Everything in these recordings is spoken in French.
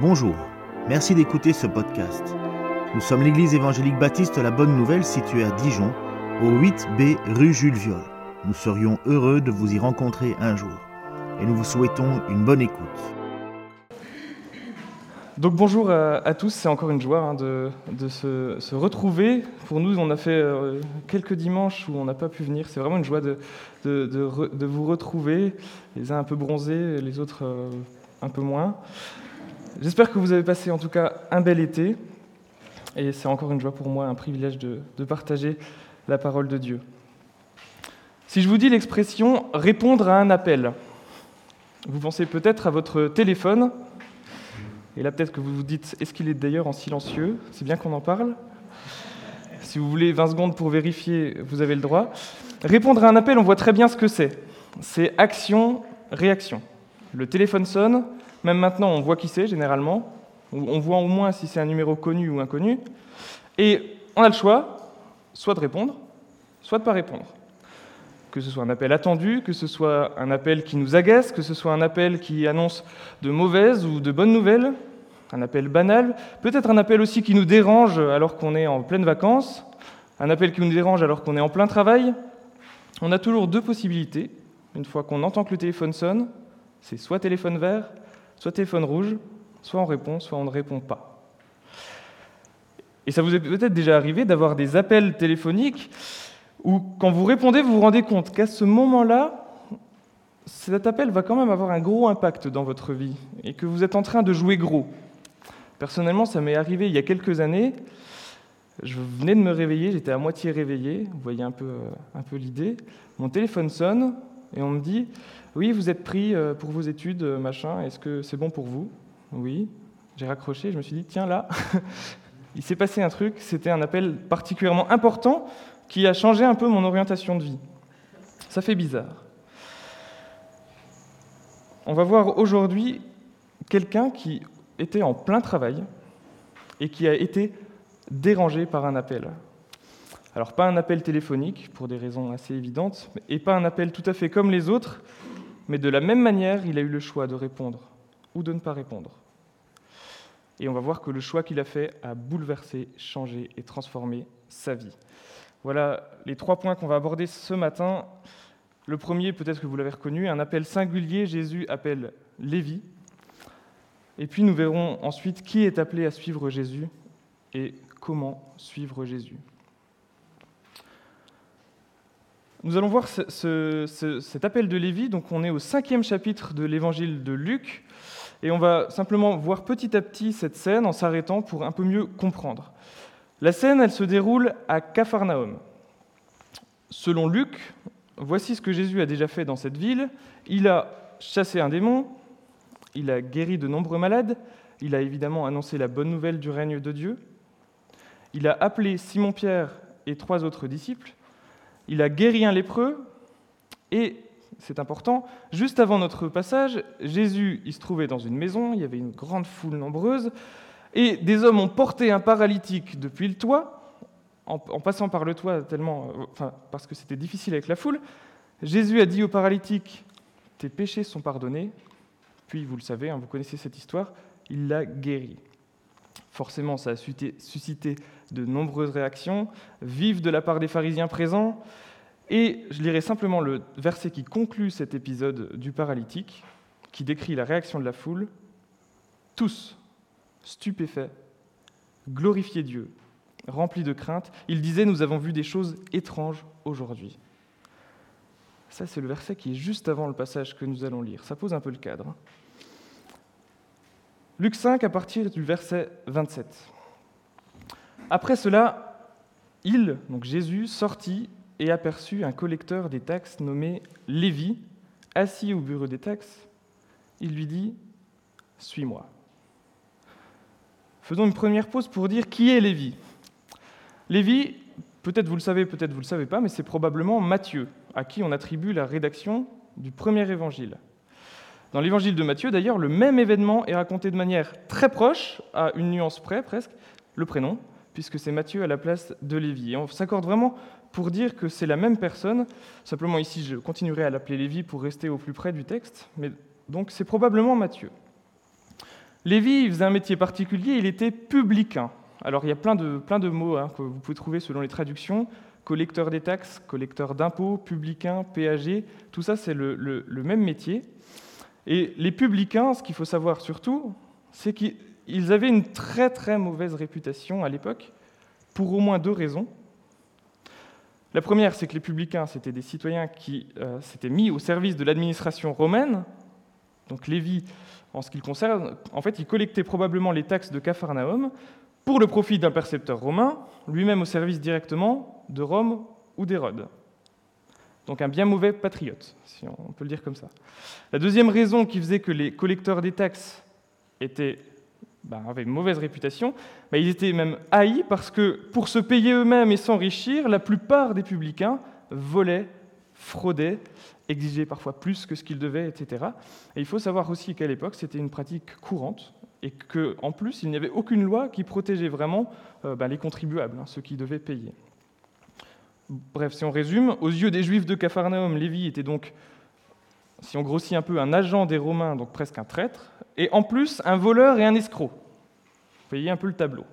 Bonjour, merci d'écouter ce podcast. Nous sommes l'église évangélique baptiste La Bonne Nouvelle située à Dijon, au 8B rue Jules Viol. Nous serions heureux de vous y rencontrer un jour et nous vous souhaitons une bonne écoute. Donc bonjour à, tous, c'est encore une joie hein, de, se, retrouver. Pour nous, on a fait euh, quelques dimanches où on n'a pas pu venir. C'est vraiment une joie de, vous retrouver, les uns un peu bronzés, les autres euh, un peu moins. J'espère que vous avez passé en tout cas un bel été. Et c'est encore une joie pour moi, un privilège de, partager la parole de Dieu. Si je vous dis l'expression répondre à un appel, vous pensez peut-être à votre téléphone et là, peut-être que vous vous dites, est-ce qu'il est d'ailleurs en silencieux? C'est bien qu'on en parle. Si vous voulez 20 secondes pour vérifier, vous avez le droit. Répondre à un appel, on voit très bien ce que c'est. C'est action, réaction. Le téléphone sonne, même maintenant on voit qui c'est généralement. On voit au moins si c'est un numéro connu ou inconnu. Et on a le choix, soit de répondre, soit de ne pas répondre. Que ce soit un appel attendu, que ce soit un appel qui nous agace, que ce soit un appel qui annonce de mauvaises ou de bonnes nouvelles, un appel banal, peut-être un appel aussi qui nous dérange alors qu'on est en pleine vacances, un appel qui nous dérange alors qu'on est en plein travail. On a toujours deux possibilités. Une fois qu'on entend que le téléphone sonne, c'est soit téléphone vert, soit téléphone rouge, soit on répond, soit on ne répond pas. Et ça vous est peut-être déjà arrivé d'avoir des appels téléphoniques où quand vous répondez, vous vous rendez compte qu'à ce moment-là, cet appel va quand même avoir un gros impact dans votre vie et que vous êtes en train de jouer gros. Personnellement, ça m'est arrivé il y a quelques années. Je venais de me réveiller, j'étais à moitié réveillé, vous voyez un peu, euh, l'idée. Mon téléphone sonne et on me dit Oui, vous êtes pris euh, pour vos études, euh, machin, est-ce que c'est bon pour vous? Oui. J'ai raccroché, je me suis dit Tiens, là, il s'est passé un truc, c'était un appel particulièrement important qui a changé un peu mon orientation de vie. Ça fait bizarre. On va voir aujourd'hui quelqu'un qui, était en plein travail et qui a été dérangé par un appel. Alors pas un appel téléphonique, pour des raisons assez évidentes, et pas un appel tout à fait comme les autres, mais de la même manière, il a eu le choix de répondre ou de ne pas répondre. Et on va voir que le choix qu'il a fait a bouleversé, changé et transformé sa vie. Voilà les trois points qu'on va aborder ce matin. Le premier, peut-être que vous l'avez reconnu, un appel singulier, Jésus appelle Lévi, et puis nous verrons ensuite qui est appelé à suivre Jésus et comment suivre Jésus. Nous allons voir cet appel de Lévi. Donc on est au cinquième chapitre de l'évangile de Luc. Et on va simplement voir petit à petit cette scène en s'arrêtant pour un peu mieux comprendre. La scène, elle se déroule à Capharnaüm. Selon Luc, voici ce que Jésus a déjà fait dans cette ville. Il a chassé un démon, il a guéri de nombreux malades, il a évidemment annoncé la bonne nouvelle du règne de Dieu, il a appelé Simon-Pierre et trois autres disciples, il a guéri un lépreux, et, c'est important, juste avant notre passage, Jésus, il se trouvait dans une maison, il y avait une grande foule nombreuse, et des hommes ont porté un paralytique depuis le toit, en, passant par le toit euh, parce que c'était difficile avec la foule. Jésus a dit au paralytique, tes péchés sont pardonnés, puis, vous le savez, hein, vous connaissez cette histoire, il l'a guéri. Forcément, ça a suscité de nombreuses réactions, vives de la part des pharisiens présents. Et je lirai simplement le verset qui conclut cet épisode du paralytique, qui décrit la réaction de la foule. Tous, stupéfaits, glorifiaient Dieu, remplis de crainte, ils disaient Nous avons vu des choses étranges aujourd'hui. Ça, c'est le verset qui est juste avant le passage que nous allons lire. Ça pose un peu le cadre. Luc 5 à partir du verset 27. Après cela, il, donc Jésus, sortit et aperçut un collecteur des taxes nommé Lévi, assis au bureau des taxes. Il lui dit Suis-moi. Faisons une première pause pour dire qui est Lévi. Lévi, peut-être vous le savez, peut-être vous ne le savez pas, mais c'est probablement Matthieu, à qui on attribue la rédaction du premier évangile. Dans l'évangile de Matthieu, d'ailleurs, le même événement est raconté de manière très proche, à une nuance près presque, le prénom, puisque c'est Matthieu à la place de Lévi. On s'accorde vraiment pour dire que c'est la même personne. Simplement ici, je continuerai à l'appeler Lévi pour rester au plus près du texte, mais donc c'est probablement Matthieu. Lévi faisait un métier particulier, il était publicain. Alors il y a plein de, plein de mots hein, que vous pouvez trouver selon les traductions. Collecteur des taxes, collecteur d'impôts, publicain, péager, tout ça c'est le, le, même métier. Et les publicains, ce qu'il faut savoir surtout, c'est qu'ils avaient une très très mauvaise réputation à l'époque, pour au moins deux raisons. La première, c'est que les publicains, c'était des citoyens qui euh, s'étaient mis au service de l'administration romaine. Donc Lévi, en ce qui le concerne, en fait, il collectait probablement les taxes de Capharnaüm pour le profit d'un percepteur romain, lui-même au service directement de Rome ou d'Hérode. Donc un bien mauvais patriote, si on peut le dire comme ça. La deuxième raison qui faisait que les collecteurs des taxes étaient bah, avaient une mauvaise réputation, bah, ils étaient même haïs parce que pour se payer eux-mêmes et s'enrichir, la plupart des publicains volaient, fraudaient, exigeaient parfois plus que ce qu'ils devaient, etc. Et il faut savoir aussi qu'à l'époque, c'était une pratique courante et qu'en plus, il n'y avait aucune loi qui protégeait vraiment euh, bah, les contribuables, hein, ceux qui devaient payer. Bref, si on résume, aux yeux des Juifs de Capharnaüm, Lévi était donc si on grossit un peu, un agent des Romains, donc presque un traître, et en plus un voleur et un escroc. Vous voyez un peu le tableau.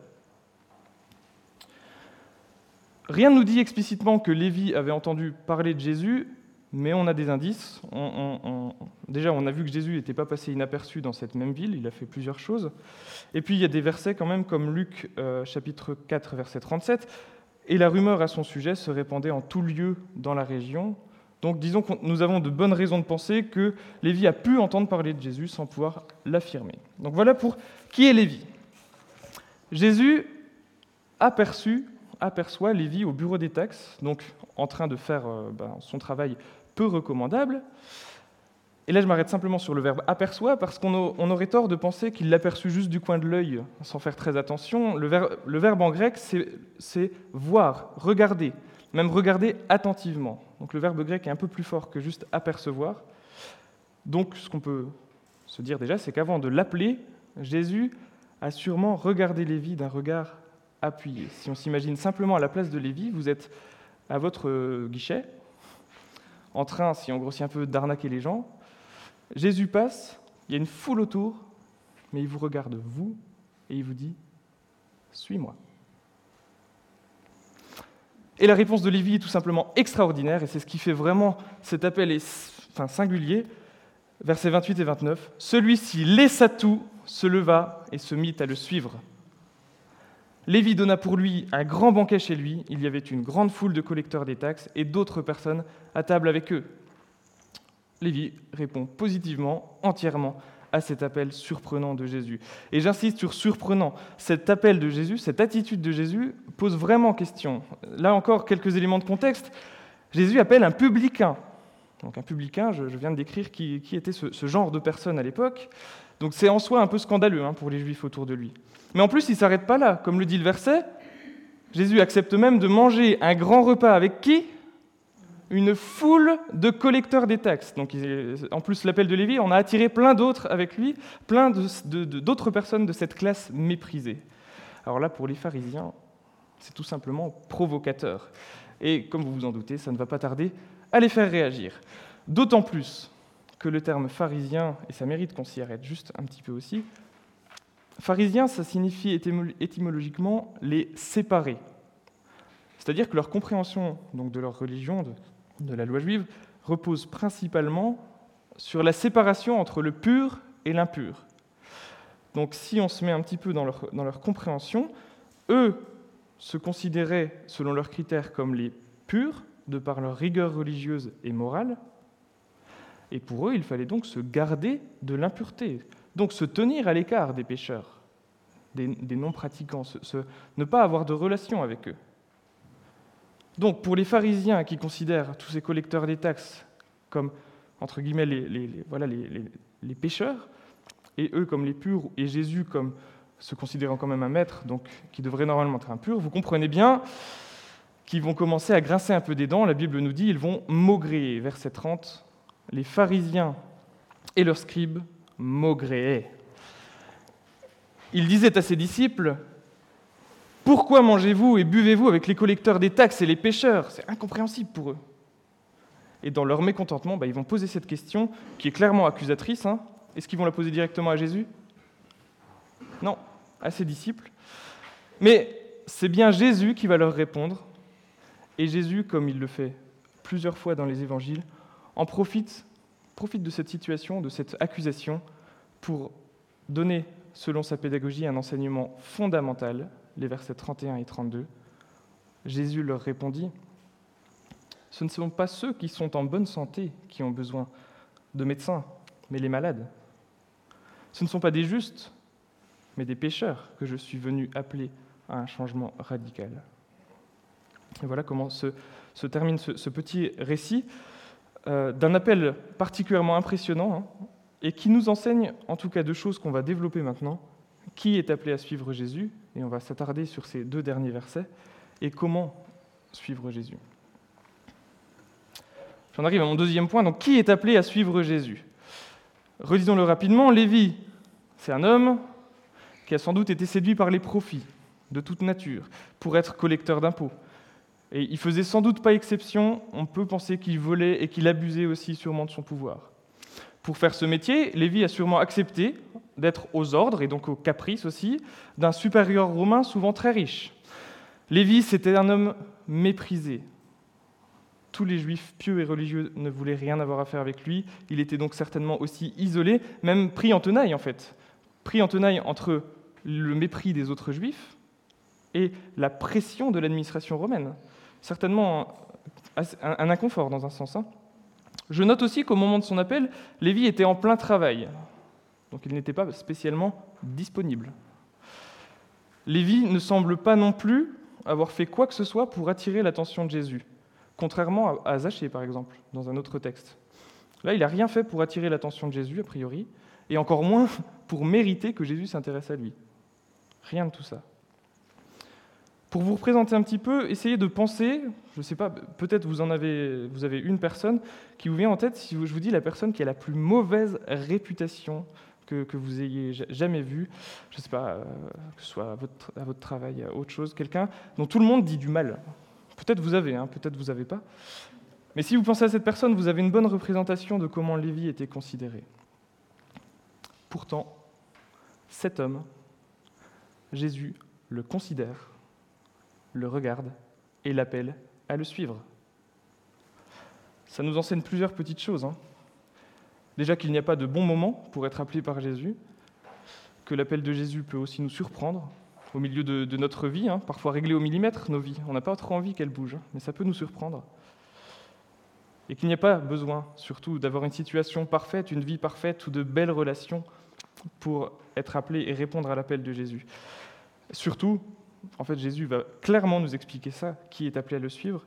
Rien ne nous dit explicitement que Lévi avait entendu parler de Jésus, mais on a des indices. déjà, on a vu que Jésus n'était pas passé inaperçu dans cette même ville, il a fait plusieurs choses. Et puis, il y a des versets quand même, comme Luc euh, chapitre 4, verset 37, et la rumeur à son sujet se répandait en tout lieu dans la région, donc disons que nous avons de bonnes raisons de penser que Lévi a pu entendre parler de Jésus sans pouvoir l'affirmer. Donc voilà pour qui est Lévi. Jésus aperçut, aperçoit Lévi au bureau des taxes, donc en train de faire euh, ben, son travail peu recommandable. Et là, je m'arrête simplement sur le verbe aperçoit parce qu'on aurait tort de penser qu'il l'aperçut juste du coin de l'œil sans faire très attention. Le verbe, le verbe en grec, c'est voir, regarder même regarder attentivement. Donc le verbe grec est un peu plus fort que juste apercevoir. Donc ce qu'on peut se dire déjà, c'est qu'avant de l'appeler, Jésus a sûrement regardé Lévi d'un regard appuyé. Si on s'imagine simplement à la place de Lévi, vous êtes à votre guichet, en train, si on grossit un peu, d'arnaquer les gens. Jésus passe, il y a une foule autour, mais il vous regarde, vous, et il vous dit, suis-moi. Et la réponse de Lévi est tout simplement extraordinaire, et c'est ce qui fait vraiment cet appel est, enfin, singulier. Versets 28 et 29. Celui-ci laissa tout, se leva et se mit à le suivre. Lévi donna pour lui un grand banquet chez lui. Il y avait une grande foule de collecteurs des taxes et d'autres personnes à table avec eux. Lévi répond positivement, entièrement à cet appel surprenant de Jésus. Et j'insiste sur surprenant. Cet appel de Jésus, cette attitude de Jésus pose vraiment question. Là encore, quelques éléments de contexte. Jésus appelle un publicain. Donc un publicain, je, viens de décrire qui, était ce, genre de personne à l'époque. Donc c'est en soi un peu scandaleux hein, pour les juifs autour de lui. Mais en plus, il ne s'arrête pas là. Comme le dit le verset, Jésus accepte même de manger un grand repas avec qui? Une foule de collecteurs des taxes. Donc, en plus, l'appel de Lévi, on a attiré plein d'autres avec lui, plein d'autres personnes de cette classe méprisée. Alors là, pour les pharisiens, c'est tout simplement provocateur. Et comme vous vous en doutez, ça ne va pas tarder à les faire réagir. D'autant plus que le terme pharisien, et ça mérite qu'on s'y arrête juste un petit peu aussi, pharisien, ça signifie étymologiquement les séparer. C'est-à-dire que leur compréhension donc, de leur religion, de la loi juive repose principalement sur la séparation entre le pur et l'impur. Donc si on se met un petit peu dans leur, compréhension, eux se considéraient, selon leurs critères, comme les purs, de par leur rigueur religieuse et morale, et pour eux, il fallait donc se garder de l'impureté, donc se tenir à l'écart des pécheurs, des, non-pratiquants, ne pas avoir de relation avec eux. Donc pour les pharisiens qui considèrent tous ces collecteurs des taxes comme, entre guillemets, les, pécheurs, et eux comme les purs, et Jésus comme se considérant quand même un maître, donc qui devrait normalement être impur, vous comprenez bien qu'ils vont commencer à grincer un peu des dents. La Bible nous dit ils vont maugréer. Verset 30, les pharisiens et leurs scribes maugréaient. Ils disaient à ses disciples pourquoi mangez-vous et buvez-vous avec les collecteurs des taxes et les pêcheurs? C'est incompréhensible pour eux. Et dans leur mécontentement, bah, ils vont poser cette question qui est clairement accusatrice. Hein. Est-ce qu'ils vont la poser directement à Jésus? Non, à ses disciples. Mais c'est bien Jésus qui va leur répondre. Et Jésus, comme il le fait plusieurs fois dans les évangiles, en profite, profite de cette situation, de cette accusation, pour donner, selon sa pédagogie, un enseignement fondamental, les versets 31 et 32. Jésus leur répondit, Ce ne sont pas ceux qui sont en bonne santé qui ont besoin de médecins, mais les malades. Ce ne sont pas des justes, mais des pécheurs que je suis venu appeler à un changement radical. Et voilà comment se, termine ce, petit récit euh, d'un appel particulièrement impressionnant hein, et qui nous enseigne en tout cas deux choses qu'on va développer maintenant. Qui est appelé à suivre Jésus Et on va s'attarder sur ces deux derniers versets. Et comment suivre Jésus J'en arrive à mon deuxième point. Donc, qui est appelé à suivre Jésus? Redisons-le rapidement. Lévi, c'est un homme qui a sans doute été séduit par les profits de toute nature pour être collecteur d'impôts. Et il faisait sans doute pas exception, on peut penser qu'il volait et qu'il abusait aussi sûrement de son pouvoir. Pour faire ce métier, Lévi a sûrement accepté d'être aux ordres, et donc aux caprices aussi, d'un supérieur romain souvent très riche. Lévi, c'était un homme méprisé. Tous les juifs pieux et religieux ne voulaient rien avoir à faire avec lui. Il était donc certainement aussi isolé, même pris en tenaille en fait. Pris en tenaille entre le mépris des autres juifs et la pression de l'administration romaine. Certainement un, inconfort dans un sens. Hein. Je note aussi qu'au moment de son appel, Lévi était en plein travail, donc il n'était pas spécialement disponible. Lévi ne semble pas non plus avoir fait quoi que ce soit pour attirer l'attention de Jésus, contrairement à Zachée par exemple, dans un autre texte. Là, il n'a rien fait pour attirer l'attention de Jésus, a priori, et encore moins pour mériter que Jésus s'intéresse à lui. Rien de tout ça. Pour vous représenter un petit peu, essayez de penser, je ne sais pas, peut-être vous en avez, vous avez une personne qui vous vient en tête si je vous dis la personne qui a la plus mauvaise réputation que, vous ayez jamais vue, je ne sais pas, euh, que ce soit à votre, à votre travail, à autre chose, quelqu'un dont tout le monde dit du mal. Peut-être vous avez, hein, peut-être vous n'avez pas. Mais si vous pensez à cette personne, vous avez une bonne représentation de comment Lévi était considéré. Pourtant, cet homme, Jésus le considère le regarde et l'appelle à le suivre. Ça nous enseigne plusieurs petites choses. Hein. Déjà qu'il n'y a pas de bon moment pour être appelé par Jésus, que l'appel de Jésus peut aussi nous surprendre au milieu de, notre vie, hein, parfois réglée au millimètre, nos vies. On n'a pas trop envie qu'elle bouge, hein, mais ça peut nous surprendre. Et qu'il n'y a pas besoin, surtout, d'avoir une situation parfaite, une vie parfaite ou de belles relations pour être appelé et répondre à l'appel de Jésus. Surtout, en fait, Jésus va clairement nous expliquer ça, qui est appelé à le suivre.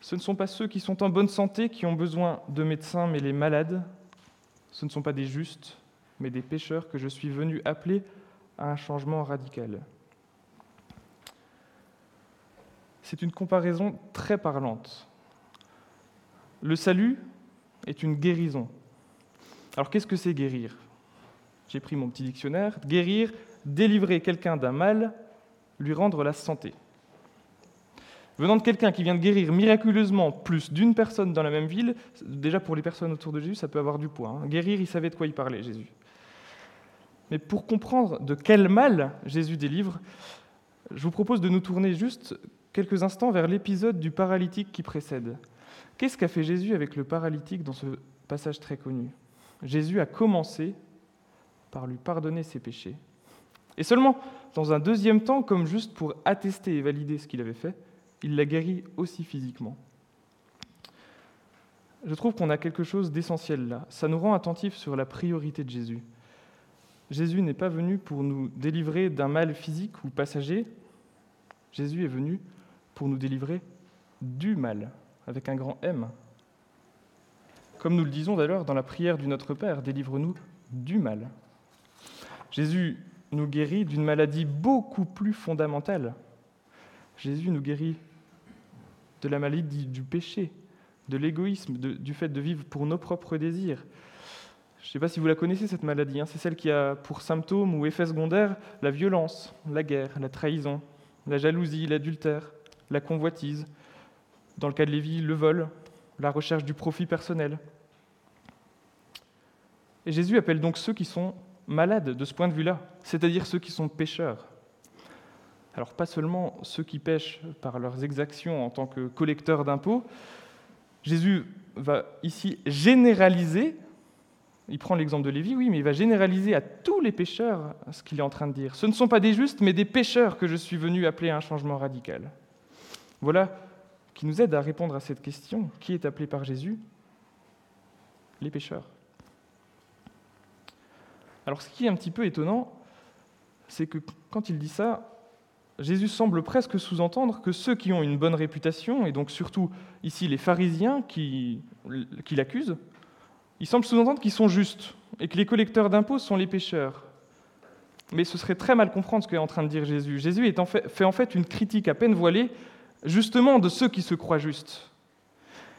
Ce ne sont pas ceux qui sont en bonne santé qui ont besoin de médecins, mais les malades. Ce ne sont pas des justes, mais des pécheurs que je suis venu appeler à un changement radical. C'est une comparaison très parlante. Le salut est une guérison. Alors qu'est-ce que c'est guérir? J'ai pris mon petit dictionnaire. Guérir, délivrer quelqu'un d'un mal lui rendre la santé. Venant de quelqu'un qui vient de guérir miraculeusement plus d'une personne dans la même ville, déjà pour les personnes autour de Jésus, ça peut avoir du poids. Hein. Guérir, il savait de quoi il parlait, Jésus. Mais pour comprendre de quel mal Jésus délivre, je vous propose de nous tourner juste quelques instants vers l'épisode du paralytique qui précède. Qu'est-ce qu'a fait Jésus avec le paralytique dans ce passage très connu? Jésus a commencé par lui pardonner ses péchés et seulement dans un deuxième temps, comme juste pour attester et valider ce qu'il avait fait, il l'a guéri aussi physiquement. Je trouve qu'on a quelque chose d'essentiel là. Ça nous rend attentifs sur la priorité de Jésus. Jésus n'est pas venu pour nous délivrer d'un mal physique ou passager. Jésus est venu pour nous délivrer du mal, avec un grand M. Comme nous le disons d'ailleurs dans la prière du Notre Père, délivre-nous du mal. Jésus nous guérit d'une maladie beaucoup plus fondamentale. Jésus nous guérit de la maladie du péché, de l'égoïsme, du fait de vivre pour nos propres désirs. Je ne sais pas si vous la connaissez, cette maladie. Hein. C'est celle qui a pour symptômes ou effets secondaires la violence, la guerre, la trahison, la jalousie, l'adultère, la convoitise, dans le cas de Lévi, le vol, la recherche du profit personnel. Et Jésus appelle donc ceux qui sont malades de ce point de vue-là, c'est-à-dire ceux qui sont pécheurs. Alors pas seulement ceux qui pêchent par leurs exactions en tant que collecteurs d'impôts, Jésus va ici généraliser, il prend l'exemple de Lévi, oui, mais il va généraliser à tous les pécheurs ce qu'il est en train de dire. Ce ne sont pas des justes, mais des pécheurs que je suis venu appeler à un changement radical. Voilà qui nous aide à répondre à cette question. Qui est appelé par Jésus? Les pécheurs. Alors ce qui est un petit peu étonnant, c'est que quand il dit ça, Jésus semble presque sous-entendre que ceux qui ont une bonne réputation, et donc surtout ici les pharisiens qui, l'accusent, il semble sous-entendre qu'ils sont justes et que les collecteurs d'impôts sont les pécheurs. Mais ce serait très mal comprendre ce qu'est en train de dire Jésus. Jésus est fait en fait une critique à peine voilée justement de ceux qui se croient justes.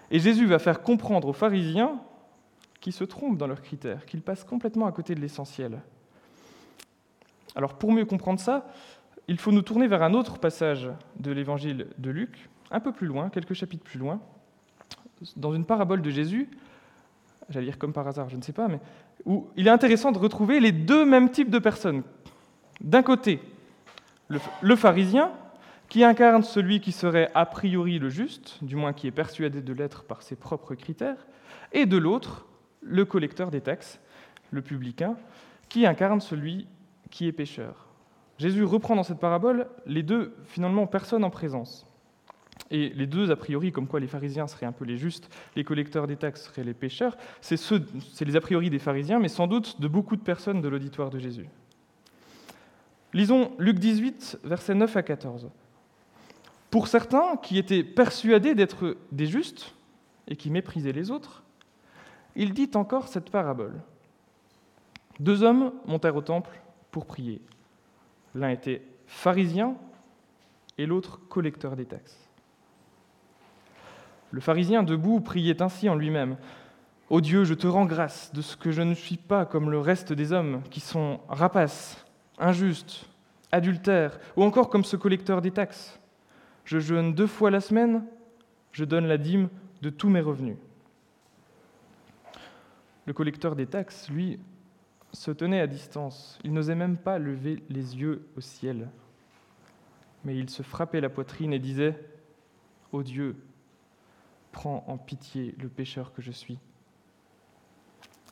Et Jésus va faire comprendre aux pharisiens qu'ils se trompent dans leurs critères, qu'ils passent complètement à côté de l'essentiel. Alors pour mieux comprendre ça, il faut nous tourner vers un autre passage de l'évangile de Luc, un peu plus loin, quelques chapitres plus loin, dans une parabole de Jésus, j'allais dire comme par hasard, je ne sais pas, mais où il est intéressant de retrouver les deux mêmes types de personnes. D'un côté, le, le pharisien, qui incarne celui qui serait a priori le juste, du moins qui est persuadé de l'être par ses propres critères, et de l'autre, le collecteur des taxes, le publicain, qui incarne celui qui est pécheur. Jésus reprend dans cette parabole les deux, finalement, personnes en présence. Et les deux, a priori, comme quoi les pharisiens seraient un peu les justes, les collecteurs des taxes seraient les pécheurs, c'est, c'est les a priori des pharisiens, mais sans doute de beaucoup de personnes de l'auditoire de Jésus. Lisons Luc 18, versets 9 à 14. Pour certains qui étaient persuadés d'être des justes et qui méprisaient les autres, il dit encore cette parabole. Deux hommes montèrent au temple pour prier. L'un était pharisien et l'autre collecteur des taxes. Le pharisien debout priait ainsi en lui-même. Ô Dieu, je te rends grâce de ce que je ne suis pas comme le reste des hommes qui sont rapaces, injustes, adultères, ou encore comme ce collecteur des taxes. Je jeûne deux fois la semaine, je donne la dîme de tous mes revenus. Le collecteur des taxes, lui, se tenait à distance. Il n'osait même pas lever les yeux au ciel. Mais il se frappait la poitrine et disait Ô Dieu, prends en pitié le pécheur que je suis.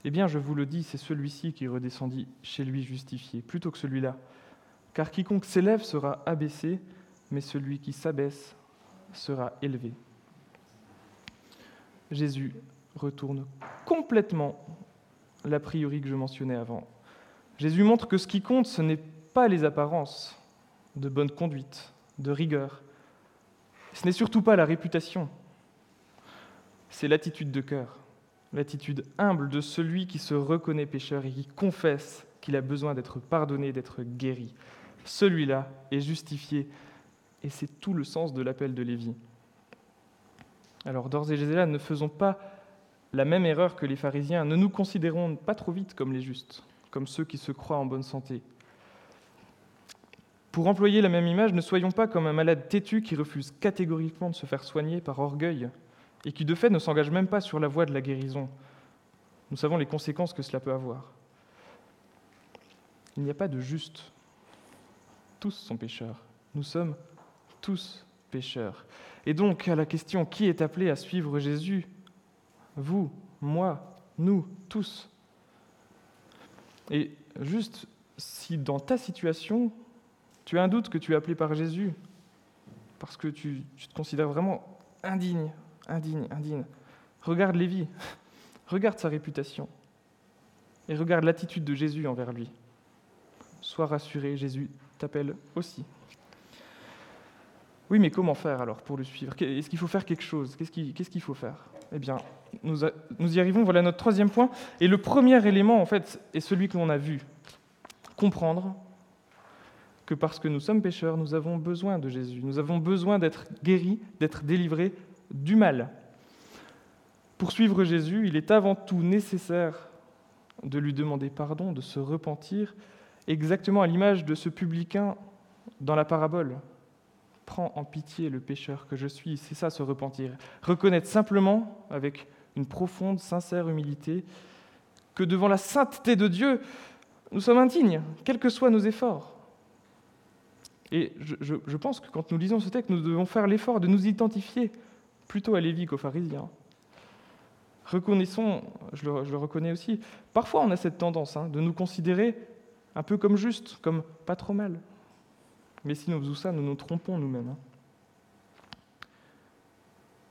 Eh bien, je vous le dis, c'est celui-ci qui redescendit chez lui justifié, plutôt que celui-là. Car quiconque s'élève sera abaissé, mais celui qui s'abaisse sera élevé. Jésus retourne complètement l'a priori que je mentionnais avant. Jésus montre que ce qui compte, ce n'est pas les apparences de bonne conduite, de rigueur. Ce n'est surtout pas la réputation. C'est l'attitude de cœur, l'attitude humble de celui qui se reconnaît pécheur et qui confesse qu'il a besoin d'être pardonné, d'être guéri. Celui-là est justifié et c'est tout le sens de l'appel de Lévi. Alors d'ores et déjà, ne faisons pas la même erreur que les pharisiens. Ne nous considérons pas trop vite comme les justes, comme ceux qui se croient en bonne santé. Pour employer la même image, ne soyons pas comme un malade têtu qui refuse catégoriquement de se faire soigner par orgueil et qui de fait ne s'engage même pas sur la voie de la guérison. Nous savons les conséquences que cela peut avoir. Il n'y a pas de juste. Tous sont pécheurs. Nous sommes tous pécheurs. Et donc, à la question qui est appelé à suivre Jésus? Vous, moi, nous, tous. Et juste, si dans ta situation, tu as un doute que tu es appelé par Jésus, parce que tu, te considères vraiment indigne, indigne, indigne, regarde Lévi, regarde sa réputation, et regarde l'attitude de Jésus envers lui. Sois rassuré, Jésus t'appelle aussi. Oui, mais comment faire alors pour le suivre? Est-ce qu'il faut faire quelque chose? Qu'est-ce qu'il faut faire? Eh bien, nous, y arrivons. Voilà notre troisième point. Et le premier élément, en fait, est celui que l'on a vu. Comprendre que parce que nous sommes pécheurs, nous avons besoin de Jésus. Nous avons besoin d'être guéris, d'être délivrés du mal. Pour suivre Jésus, il est avant tout nécessaire de lui demander pardon, de se repentir, exactement à l'image de ce publicain dans la parabole prends en pitié le pécheur que je suis. C'est ça, se repentir. Reconnaître simplement, avec une profonde, sincère humilité, que devant la sainteté de Dieu, Nous sommes indignes, quels que soient nos efforts. Et je, pense que quand nous lisons ce texte, nous devons faire l'effort de nous identifier plutôt à Lévi qu'aux pharisiens. Reconnaissons, je le, reconnais aussi, parfois on a cette tendance hein, de nous considérer un peu comme juste, comme pas trop mal. Mais si nous faisons ça, nous nous trompons nous-mêmes. Hein.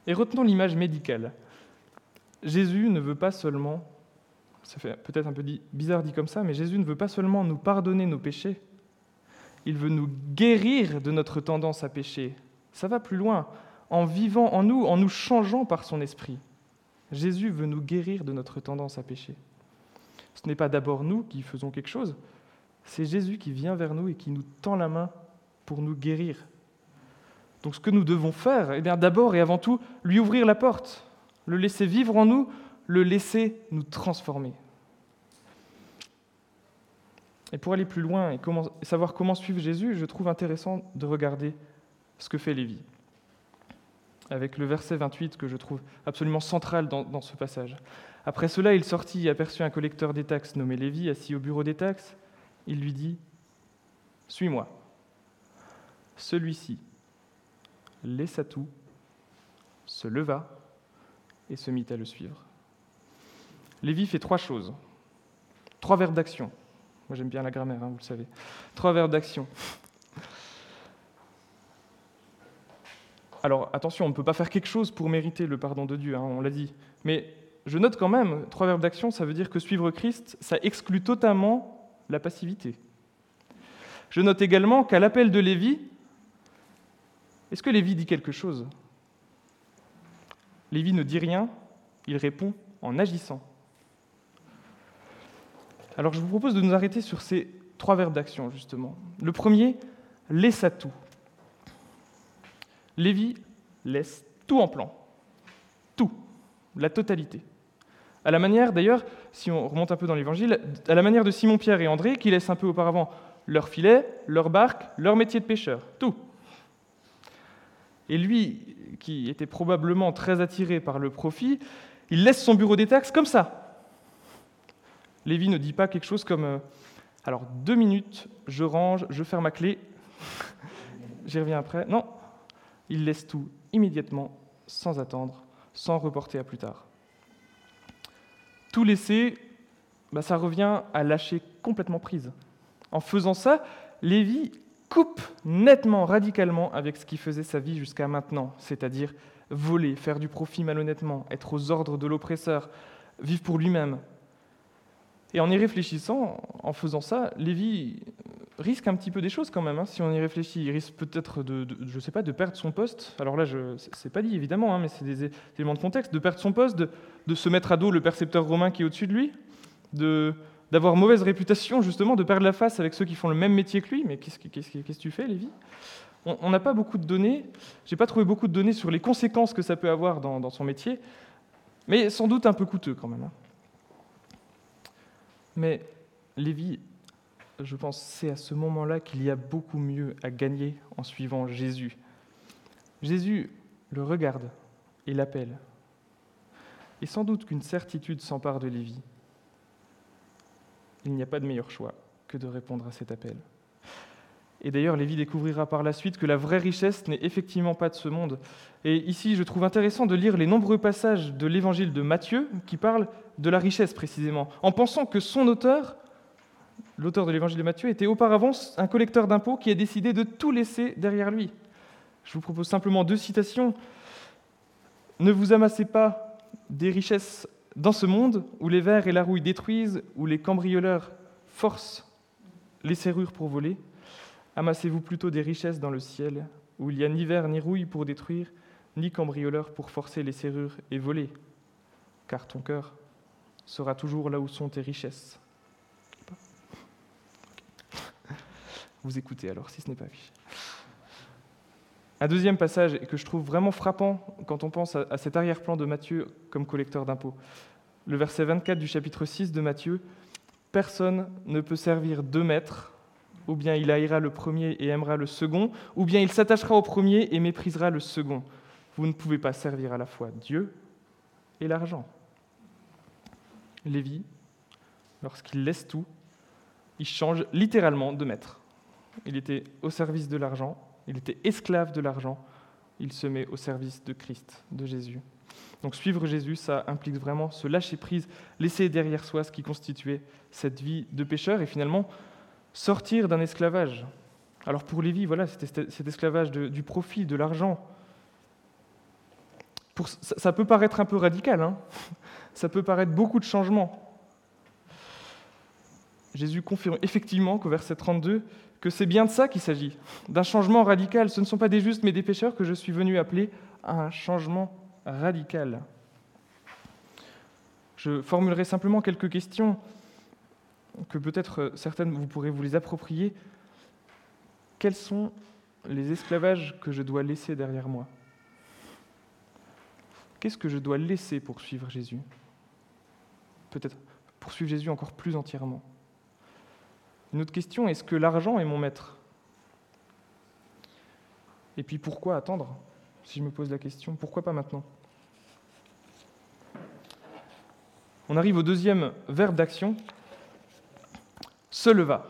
Et retenons l'image médicale. Jésus ne veut pas seulement, ça fait peut-être un peu bizarre dit comme ça, mais Jésus ne veut pas seulement nous pardonner nos péchés, il veut nous guérir de notre tendance à pécher. Ça va plus loin, en vivant en nous, en nous changeant par son esprit. Jésus veut nous guérir de notre tendance à pécher. Ce n'est pas d'abord nous qui faisons quelque chose, c'est Jésus qui vient vers nous et qui nous tend la main pour nous guérir. Donc ce que nous devons faire, eh bien d'abord et avant tout, lui ouvrir la porte, le laisser vivre en nous, le laisser nous transformer. Et pour aller plus loin et, savoir comment suivre Jésus, je trouve intéressant de regarder ce que fait Lévi, avec le verset 28 que je trouve absolument central dans, dans ce passage. Après cela, il sortit et aperçut un collecteur des taxes nommé Lévi, assis au bureau des taxes. Il lui dit, Suis-moi. Celui-ci laissa tout, se leva et se mit à le suivre. Lévi fait trois choses, trois verbes d'action. Moi j'aime bien la grammaire, hein, vous le savez. Trois verbes d'action. Alors attention, on ne peut pas faire quelque chose pour mériter le pardon de Dieu, hein, on l'a dit. Mais je note quand même, trois verbes d'action, ça veut dire que suivre Christ, ça exclut totalement la passivité. Je note également qu'à l'appel de Lévi, est-ce que Lévi dit quelque chose? Lévi ne dit rien, il répond en agissant. Alors je vous propose de nous arrêter sur ces trois verbes d'action, justement. Le premier, laissa tout. Lévi laisse tout en plan. Tout. La totalité. À la manière, d'ailleurs, si on remonte un peu dans l'évangile, à la manière de Simon-Pierre et André, qui laissent un peu auparavant leur filet, leur barque, leur métier de pêcheur. Tout. Et lui, qui était probablement très attiré par le profit, il laisse son bureau des taxes comme ça. Lévi ne dit pas quelque chose comme euh, Alors, deux minutes, je range, je ferme ma clé, j'y reviens après. Non, il laisse tout immédiatement, sans attendre, sans reporter à plus tard. Tout laisser, bah, ça revient à lâcher complètement prise. En faisant ça, Lévi coupe nettement, radicalement avec ce qui faisait sa vie jusqu'à maintenant, c'est-à-dire voler, faire du profit malhonnêtement, être aux ordres de l'oppresseur, vivre pour lui-même. Et en y réfléchissant, en faisant ça, Lévi risque un petit peu des choses quand même. Hein, si on y réfléchit, il risque peut-être de, je sais pas, de perdre son poste. Alors là, je, c'est pas dit évidemment, hein, mais c'est des éléments de contexte. De perdre son poste, de, de se mettre à dos le percepteur romain qui est au-dessus de lui, de, d'avoir mauvaise réputation, justement, de perdre la face avec ceux qui font le même métier que lui. Mais qu'est-ce que, que tu fais, Lévi? On n'a pas beaucoup de données. J'ai pas trouvé beaucoup de données sur les conséquences que ça peut avoir dans, son métier, mais sans doute un peu coûteux quand même. Hein. Mais Lévi, je pense, c'est à ce moment-là qu'il y a beaucoup mieux à gagner en suivant Jésus. Jésus le regarde et l'appelle. Et sans doute qu'une certitude s'empare de Lévi il n'y a pas de meilleur choix que de répondre à cet appel. Et d'ailleurs, Lévi découvrira par la suite que la vraie richesse n'est effectivement pas de ce monde. Et ici, je trouve intéressant de lire les nombreux passages de l'évangile de Matthieu qui parlent de la richesse précisément, en pensant que son auteur, l'auteur de l'évangile de Matthieu, était auparavant un collecteur d'impôts qui a décidé de tout laisser derrière lui. Je vous propose simplement deux citations. Ne vous amassez pas des richesses dans ce monde où les vers et la rouille détruisent, où les cambrioleurs forcent les serrures pour voler, amassez-vous plutôt des richesses dans le ciel, où il n'y a ni verre ni rouille pour détruire, ni cambrioleurs pour forcer les serrures et voler, car ton cœur sera toujours là où sont tes richesses. Vous écoutez alors, si ce n'est pas vu. Un deuxième passage que je trouve vraiment frappant quand on pense à cet arrière-plan de Matthieu comme collecteur d'impôts. Le verset 24 du chapitre 6 de Matthieu. Personne ne peut servir deux maîtres, ou bien il haïra le premier et aimera le second, ou bien il s'attachera au premier et méprisera le second. Vous ne pouvez pas servir à la fois Dieu et l'argent. Lévi, lorsqu'il laisse tout, il change littéralement de maître. Il était au service de l'argent, il était esclave de l'argent, il se met au service de Christ, de Jésus. Donc suivre Jésus, ça implique vraiment se lâcher prise, laisser derrière soi ce qui constituait cette vie de pécheur et finalement sortir d'un esclavage. Alors pour Lévi, voilà, c'était cet esclavage du profit, de l'argent. ça, peut paraître un peu radical, hein ça peut paraître beaucoup de changements. Jésus confirme effectivement qu'au verset 32, que c'est bien de ça qu'il s'agit, d'un changement radical. Ce ne sont pas des justes mais des pécheurs que je suis venu appeler à un changement radical. Je formulerai simplement quelques questions que peut-être certaines vous pourrez vous les approprier. Quels sont les esclavages que je dois laisser derrière moi? Qu'est-ce que je dois laisser pour suivre Jésus? Peut-être pour suivre Jésus encore plus entièrement. Une autre question, est-ce que l'argent est mon maître? Et puis pourquoi attendre Si je me pose la question, pourquoi pas maintenant? On arrive au deuxième verbe d'action, se leva.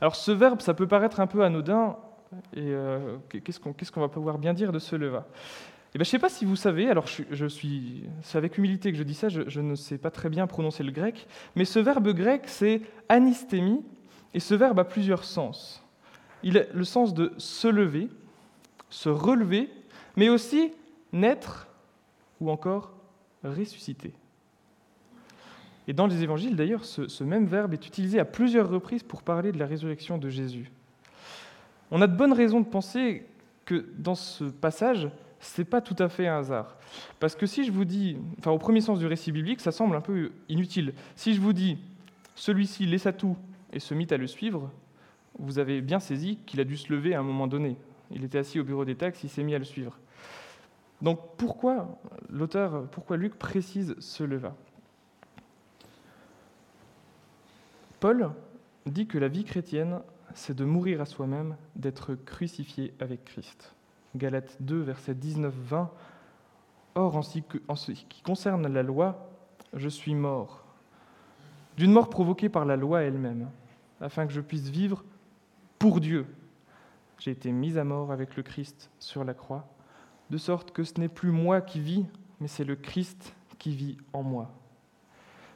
Alors ce verbe, ça peut paraître un peu anodin, et euh, qu'est-ce qu'on va pouvoir bien dire de se leva? Eh ben, je ne sais pas si vous savez, alors je, suis, c'est avec humilité que je dis ça, je, ne sais pas très bien prononcer le grec, mais ce verbe grec, c'est anistémie, et ce verbe a plusieurs sens. Il a le sens de se lever, se relever, mais aussi naître ou encore ressusciter. Et dans les évangiles, d'ailleurs, ce, même verbe est utilisé à plusieurs reprises pour parler de la résurrection de Jésus. On a de bonnes raisons de penser que dans ce passage, ce n'est pas tout à fait un hasard. Parce que si je vous dis, enfin au premier sens du récit biblique, ça semble un peu inutile. Si je vous dis, celui-ci laissa tout et se mit à le suivre, vous avez bien saisi qu'il a dû se lever à un moment donné. Il était assis au bureau des taxes, il s'est mis à le suivre. Donc pourquoi l'auteur, pourquoi Luc précise se leva Paul dit que la vie chrétienne, c'est de mourir à soi-même, d'être crucifié avec Christ. Galates 2, versets 19-20. Or, en ce qui concerne la loi, je suis mort, d'une mort provoquée par la loi elle-même, afin que je puisse vivre pour Dieu. J'ai été mis à mort avec le Christ sur la croix, de sorte que ce n'est plus moi qui vis, mais c'est le Christ qui vit en moi.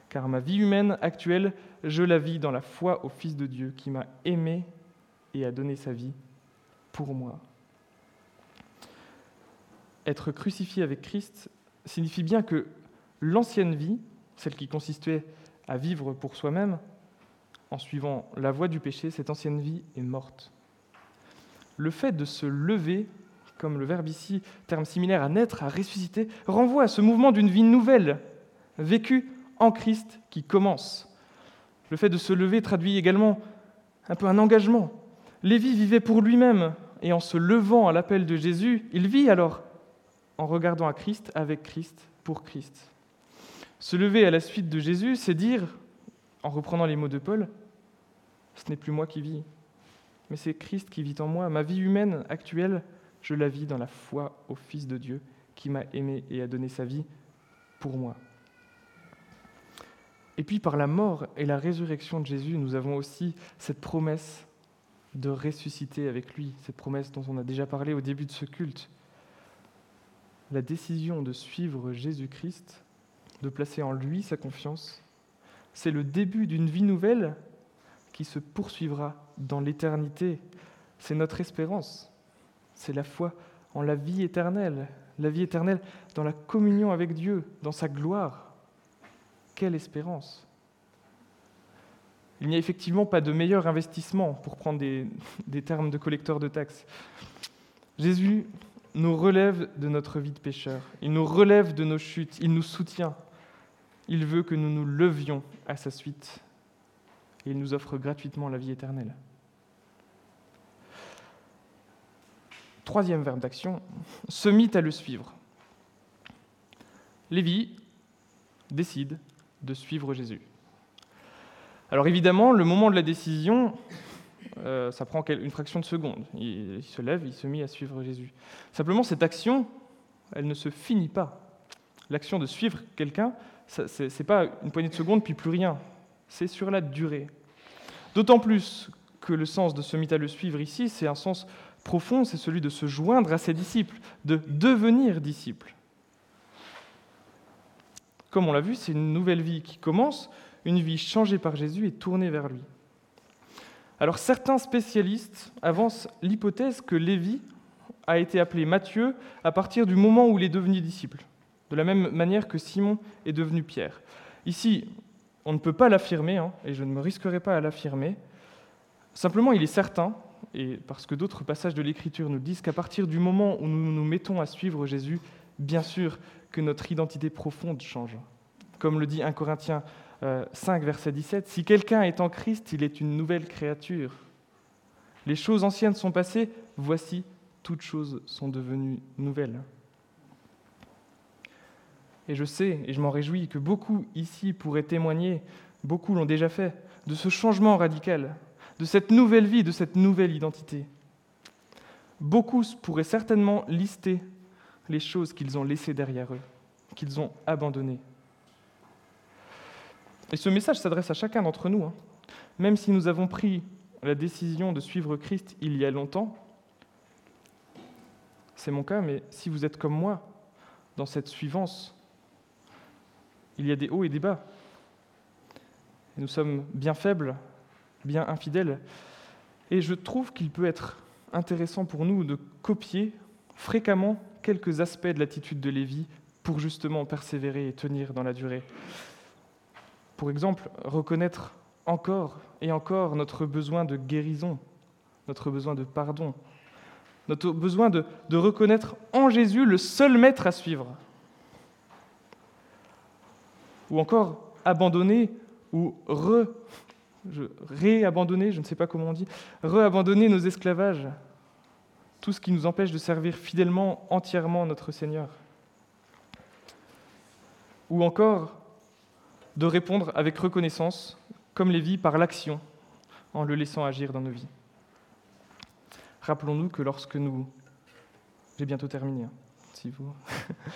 Car ma vie humaine actuelle, je la vis dans la foi au Fils de Dieu qui m'a aimé et a donné sa vie pour moi. Être crucifié avec Christ signifie bien que l'ancienne vie, celle qui consistait à vivre pour soi-même, en suivant la voie du péché, cette ancienne vie est morte. Le fait de se lever, comme le verbe ici, terme similaire à naître, à ressusciter, renvoie à ce mouvement d'une vie nouvelle, vécue en Christ, qui commence. Le fait de se lever traduit également un peu un engagement. Lévi vivait pour lui-même, et en se levant à l'appel de Jésus, il vit alors en regardant à Christ, avec Christ, pour Christ. Se lever à la suite de Jésus, c'est dire, en reprenant les mots de Paul, ce n'est plus moi qui vis, mais c'est Christ qui vit en moi. Ma vie humaine actuelle, je la vis dans la foi au Fils de Dieu qui m'a aimé et a donné sa vie pour moi. Et puis par la mort et la résurrection de Jésus, nous avons aussi cette promesse de ressusciter avec lui, cette promesse dont on a déjà parlé au début de ce culte. La décision de suivre Jésus-Christ, de placer en lui sa confiance, c'est le début d'une vie nouvelle qui se poursuivra dans l'éternité. C'est notre espérance, c'est la foi en la vie éternelle, la vie éternelle dans la communion avec Dieu, dans sa gloire. Quelle espérance Il n'y a effectivement pas de meilleur investissement, pour prendre des, termes de collecteur de taxes. Jésus nous relève de notre vie de pécheur, il nous relève de nos chutes, il nous soutient, il veut que nous nous levions à sa suite, et il nous offre gratuitement la vie éternelle. Troisième verbe d'action, se mit à le suivre. Lévi décide de suivre Jésus. Alors évidemment, le moment de la décision, euh, ça prend une fraction de seconde. Il, se lève, il se mit à suivre Jésus. Simplement, cette action, elle ne se finit pas. L'action de suivre quelqu'un, ce n'est pas une poignée de secondes puis plus rien. C'est sur la durée. D'autant plus que le sens de se mit à le suivre ici, c'est un sens profond, c'est celui de se joindre à ses disciples, de devenir disciple. Comme on l'a vu, c'est une nouvelle vie qui commence, une vie changée par Jésus et tournée vers lui. Alors certains spécialistes avancent l'hypothèse que Lévi a été appelé Matthieu à partir du moment où il est devenu disciple, de la même manière que Simon est devenu Pierre. Ici, on ne peut pas l'affirmer, hein, et je ne me risquerai pas à l'affirmer. Simplement, il est certain, et parce que d'autres passages de l'Écriture nous disent qu'à partir du moment où nous nous mettons à suivre Jésus, bien sûr que notre identité profonde change. Comme le dit 1 Corinthiens 5, verset 17, Si quelqu'un est en Christ, il est une nouvelle créature. Les choses anciennes sont passées, voici, toutes choses sont devenues nouvelles. Et je sais, et je m'en réjouis, que beaucoup ici pourraient témoigner, beaucoup l'ont déjà fait, de ce changement radical, de cette nouvelle vie, de cette nouvelle identité. Beaucoup pourraient certainement lister les choses qu'ils ont laissées derrière eux, qu'ils ont abandonnées. Et ce message s'adresse à chacun d'entre nous. Hein. Même si nous avons pris la décision de suivre Christ il y a longtemps, c'est mon cas, mais si vous êtes comme moi dans cette suivance, il y a des hauts et des bas. Nous sommes bien faibles, bien infidèles. Et je trouve qu'il peut être intéressant pour nous de copier fréquemment quelques aspects de l'attitude de Lévi pour justement persévérer et tenir dans la durée. Pour exemple, reconnaître encore et encore notre besoin de guérison, notre besoin de pardon, notre besoin de, reconnaître en Jésus le seul maître à suivre. Ou encore abandonner ou re, réabandonner, je ne sais pas comment on dit, réabandonner nos esclavages, tout ce qui nous empêche de servir fidèlement, entièrement notre Seigneur. Ou encore de répondre avec reconnaissance, comme Lévi, par l'action, en le laissant agir dans nos vies. Rappelons-nous que lorsque nous... J'ai bientôt terminé, hein, si vous...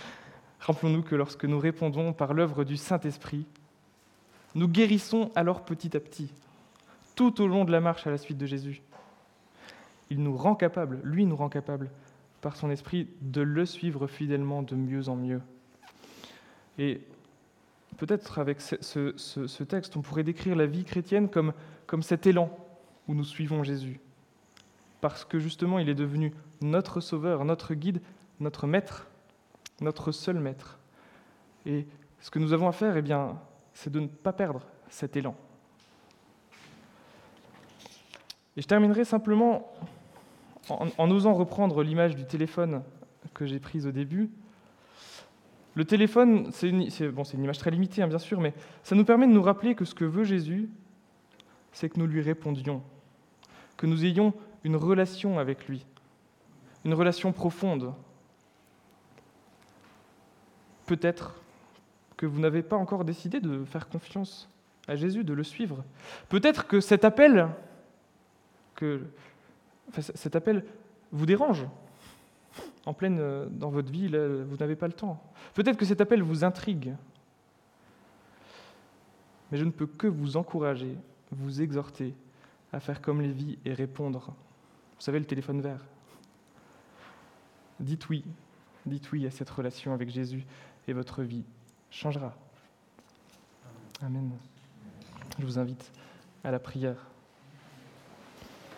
Rappelons-nous que lorsque nous répondons par l'œuvre du Saint-Esprit, nous guérissons alors petit à petit, tout au long de la marche à la suite de Jésus. Il nous rend capable, lui nous rend capable, par son esprit, de le suivre fidèlement de mieux en mieux. Et peut-être avec ce, texte, on pourrait décrire la vie chrétienne comme, cet élan où nous suivons Jésus. Parce que justement, il est devenu notre sauveur, notre guide, notre maître, notre seul maître. Et ce que nous avons à faire, eh bien, c'est de ne pas perdre cet élan. Et je terminerai simplement en, en osant reprendre l'image du téléphone que j'ai prise au début. Le téléphone, c'est une, image très limitée, hein, bien sûr, mais ça nous permet de nous rappeler que ce que veut Jésus, c'est que nous lui répondions, que nous ayons une relation avec lui, une relation profonde. Peut-être que vous n'avez pas encore décidé de faire confiance à Jésus, de le suivre. Peut-être que cet appel, que, cet appel vous dérange en pleine euh, dans votre vie, vous n'avez pas le temps. Peut-être que cet appel vous intrigue. Mais je ne peux que vous encourager, vous exhorter à faire comme Lévi et répondre. Vous savez, le téléphone vert. Dites oui, dites oui à cette relation avec Jésus et votre vie changera. Amen. Je vous invite à la prière.